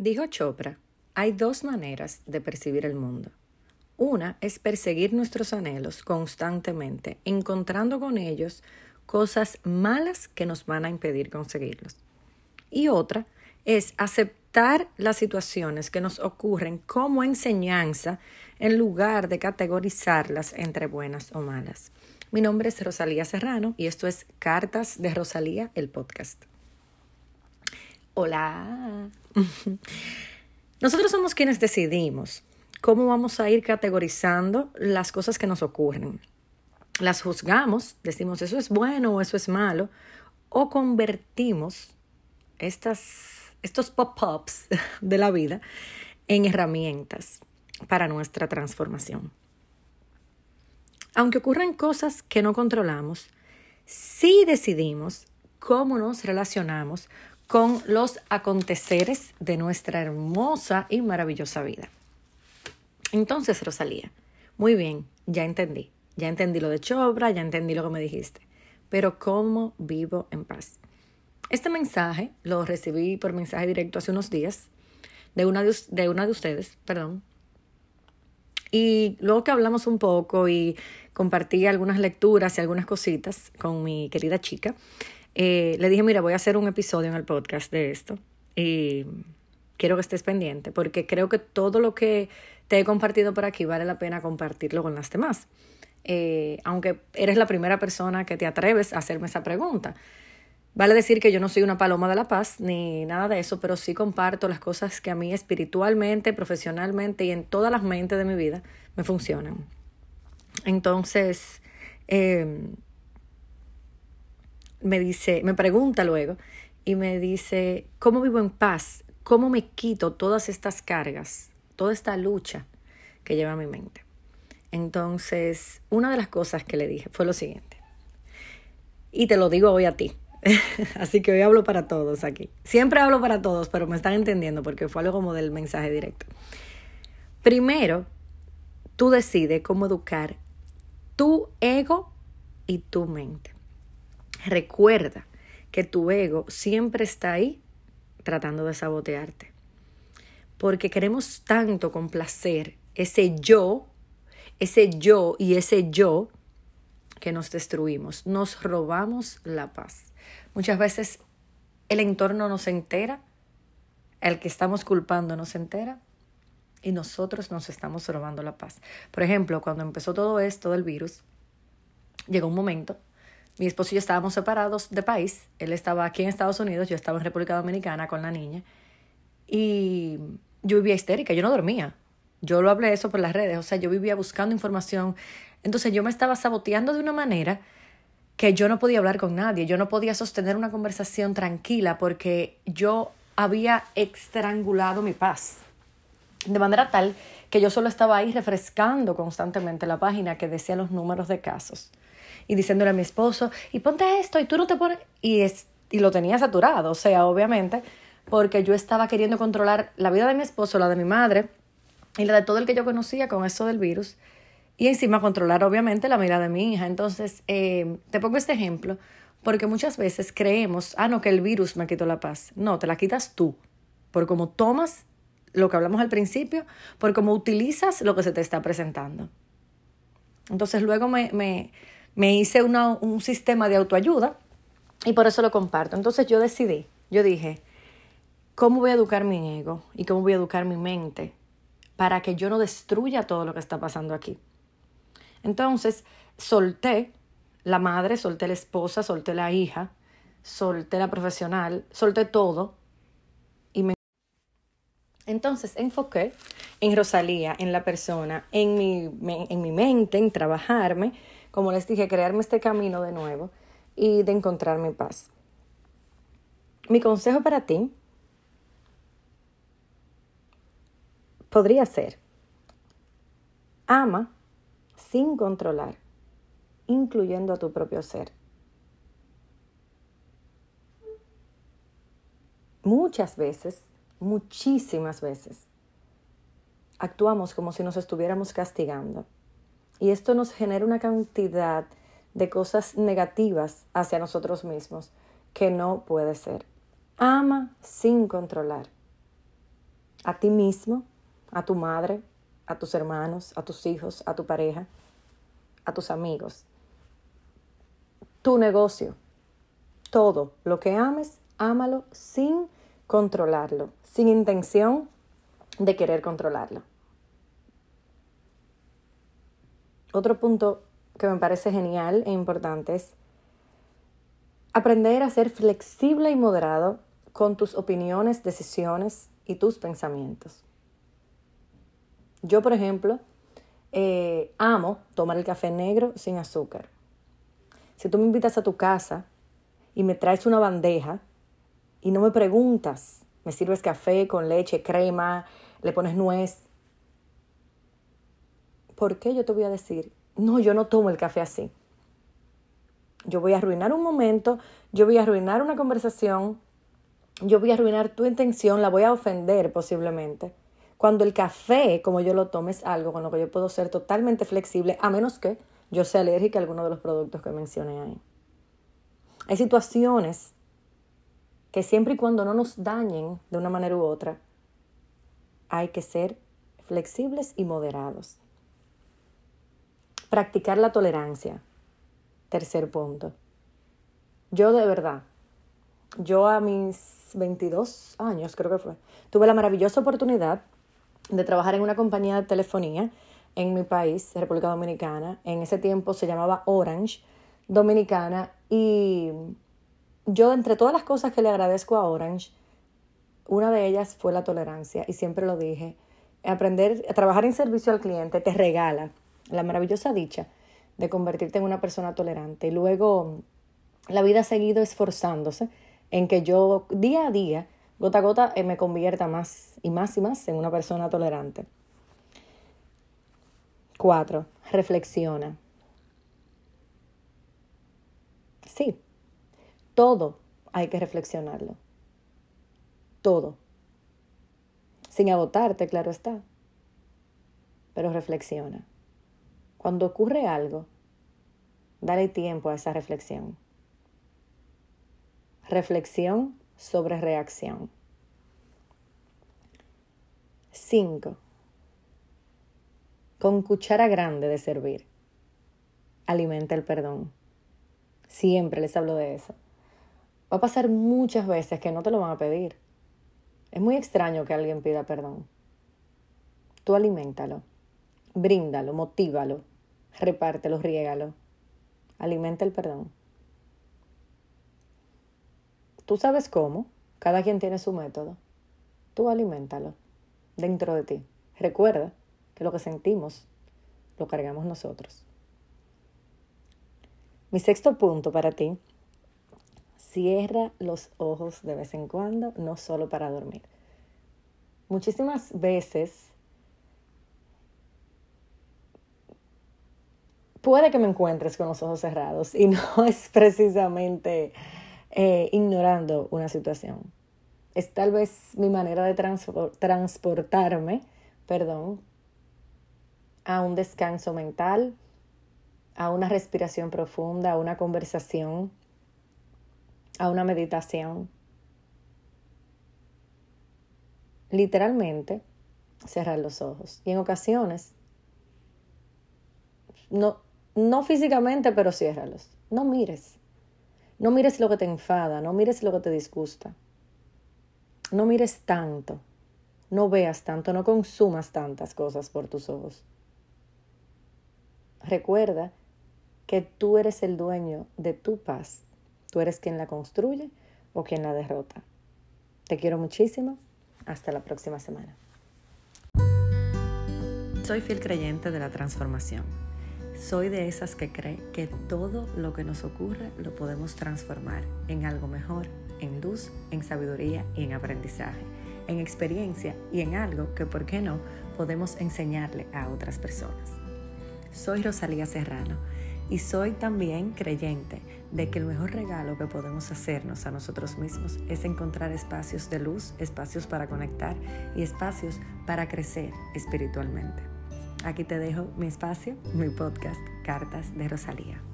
Dijo Chopra, hay dos maneras de percibir el mundo. Una es perseguir nuestros anhelos constantemente, encontrando con ellos cosas malas que nos van a impedir conseguirlos. Y otra es aceptar las situaciones que nos ocurren como enseñanza en lugar de categorizarlas entre buenas o malas. Mi nombre es Rosalía Serrano y esto es Cartas de Rosalía, el podcast. Hola. Nosotros somos quienes decidimos cómo vamos a ir categorizando las cosas que nos ocurren. Las juzgamos, decimos eso es bueno o eso es malo, o convertimos estas, estos pop-ups de la vida en herramientas para nuestra transformación. Aunque ocurran cosas que no controlamos, sí decidimos cómo nos relacionamos con los aconteceres de nuestra hermosa y maravillosa vida. Entonces, Rosalía, muy bien, ya entendí. Ya entendí lo de Chobra, ya entendí lo que me dijiste. Pero ¿cómo vivo en paz? Este mensaje lo recibí por mensaje directo hace unos días de una de, de, una de ustedes, perdón. Y luego que hablamos un poco y compartí algunas lecturas y algunas cositas con mi querida chica, eh, le dije, mira, voy a hacer un episodio en el podcast de esto y quiero que estés pendiente porque creo que todo lo que te he compartido por aquí vale la pena compartirlo con las demás. Eh, aunque eres la primera persona que te atreves a hacerme esa pregunta. Vale decir que yo no soy una paloma de la paz ni nada de eso, pero sí comparto las cosas que a mí espiritualmente, profesionalmente y en todas las mentes de mi vida me funcionan. Entonces, eh, me dice, me pregunta luego y me dice, ¿cómo vivo en paz? ¿Cómo me quito todas estas cargas, toda esta lucha que lleva mi mente? Entonces, una de las cosas que le dije fue lo siguiente, y te lo digo hoy a ti, así que hoy hablo para todos aquí. Siempre hablo para todos, pero me están entendiendo porque fue algo como del mensaje directo. Primero, tú decides cómo educar tu ego y tu mente. Recuerda que tu ego siempre está ahí tratando de sabotearte. Porque queremos tanto complacer ese yo, ese yo y ese yo que nos destruimos. Nos robamos la paz. Muchas veces el entorno nos entera, el que estamos culpando nos entera y nosotros nos estamos robando la paz. Por ejemplo, cuando empezó todo esto del virus, llegó un momento mi esposo y yo estábamos separados de país. Él estaba aquí en Estados Unidos, yo estaba en República Dominicana con la niña. Y yo vivía histérica, yo no dormía. Yo lo hablé eso por las redes, o sea, yo vivía buscando información. Entonces yo me estaba saboteando de una manera que yo no podía hablar con nadie, yo no podía sostener una conversación tranquila porque yo había estrangulado mi paz. De manera tal que yo solo estaba ahí refrescando constantemente la página que decía los números de casos y diciéndole a mi esposo, y ponte esto, y tú no te pones, y, es, y lo tenía saturado, o sea, obviamente, porque yo estaba queriendo controlar la vida de mi esposo, la de mi madre y la de todo el que yo conocía con eso del virus, y encima controlar obviamente la vida de mi hija. Entonces, eh, te pongo este ejemplo, porque muchas veces creemos, ah, no, que el virus me quitó la paz. No, te la quitas tú, por cómo tomas lo que hablamos al principio, por cómo utilizas lo que se te está presentando. Entonces luego me, me, me hice un sistema de autoayuda y por eso lo comparto. Entonces yo decidí, yo dije, ¿cómo voy a educar mi ego y cómo voy a educar mi mente para que yo no destruya todo lo que está pasando aquí? Entonces solté la madre, solté la esposa, solté la hija, solté la profesional, solté todo. Entonces enfoqué en Rosalía, en la persona, en mi, en mi mente, en trabajarme como les dije, crearme este camino de nuevo y de encontrar mi paz. Mi consejo para ti podría ser, ama sin controlar, incluyendo a tu propio ser. Muchas veces, muchísimas veces, actuamos como si nos estuviéramos castigando y esto nos genera una cantidad de cosas negativas hacia nosotros mismos que no puede ser. Ama sin controlar. a ti mismo, a tu madre, a tus hermanos, a tus hijos, a tu pareja, a tus amigos. Tu negocio, todo lo que ames, ámalo sin controlarlo, sin intención de querer controlarlo. Otro punto que me parece genial e importante es aprender a ser flexible y moderado con tus opiniones, decisiones y tus pensamientos. Yo, por ejemplo, eh, amo tomar el café negro sin azúcar. Si tú me invitas a tu casa y me traes una bandeja y no me preguntas, me sirves café con leche, crema, le pones nuez, ¿por qué yo te voy a decir, no, yo no tomo el café así? Yo voy a arruinar un momento, yo voy a arruinar una conversación, yo voy a arruinar tu intención, la voy a ofender posiblemente. Cuando el café, como yo lo tomo, es algo con lo que yo puedo ser totalmente flexible, a menos que yo sea alérgica a alguno de los productos que mencioné ahí. Hay situaciones que siempre y cuando no nos dañen de una manera u otra, hay que ser flexibles y moderados. Practicar la tolerancia. Tercer punto. Yo de verdad, yo a mis 22 años creo que fue, tuve la maravillosa oportunidad de trabajar en una compañía de telefonía en mi país, República Dominicana. En ese tiempo se llamaba Orange Dominicana y yo entre todas las cosas que le agradezco a Orange, una de ellas fue la tolerancia y siempre lo dije. Aprender a trabajar en servicio al cliente te regala la maravillosa dicha de convertirte en una persona tolerante. Y luego la vida ha seguido esforzándose en que yo día a día, gota a gota, eh, me convierta más y más y más en una persona tolerante. Cuatro, reflexiona. Sí, todo hay que reflexionarlo. Todo. Sin agotarte, claro está. Pero reflexiona. Cuando ocurre algo, dale tiempo a esa reflexión. Reflexión sobre reacción. 5. Con cuchara grande de servir. Alimenta el perdón. Siempre les hablo de eso. Va a pasar muchas veces que no te lo van a pedir. Es muy extraño que alguien pida perdón. Tú aliméntalo, bríndalo, motívalo, repártelo, riégalo. Alimenta el perdón. Tú sabes cómo, cada quien tiene su método. Tú aliméntalo dentro de ti. Recuerda que lo que sentimos lo cargamos nosotros. Mi sexto punto para ti cierra los ojos de vez en cuando, no solo para dormir. Muchísimas veces puede que me encuentres con los ojos cerrados y no es precisamente eh, ignorando una situación. Es tal vez mi manera de transportarme, perdón, a un descanso mental, a una respiración profunda, a una conversación a una meditación. Literalmente, cerrar los ojos. Y en ocasiones, no, no físicamente, pero ciérralos. No mires. No mires lo que te enfada, no mires lo que te disgusta. No mires tanto, no veas tanto, no consumas tantas cosas por tus ojos. Recuerda que tú eres el dueño de tu paz Tú eres quien la construye o quien la derrota. Te quiero muchísimo. Hasta la próxima semana. Soy fiel creyente de la transformación. Soy de esas que cree que todo lo que nos ocurre lo podemos transformar en algo mejor, en luz, en sabiduría y en aprendizaje, en experiencia y en algo que, ¿por qué no?, podemos enseñarle a otras personas. Soy Rosalía Serrano y soy también creyente de que el mejor regalo que podemos hacernos a nosotros mismos es encontrar espacios de luz, espacios para conectar y espacios para crecer espiritualmente. Aquí te dejo mi espacio, mi podcast, Cartas de Rosalía.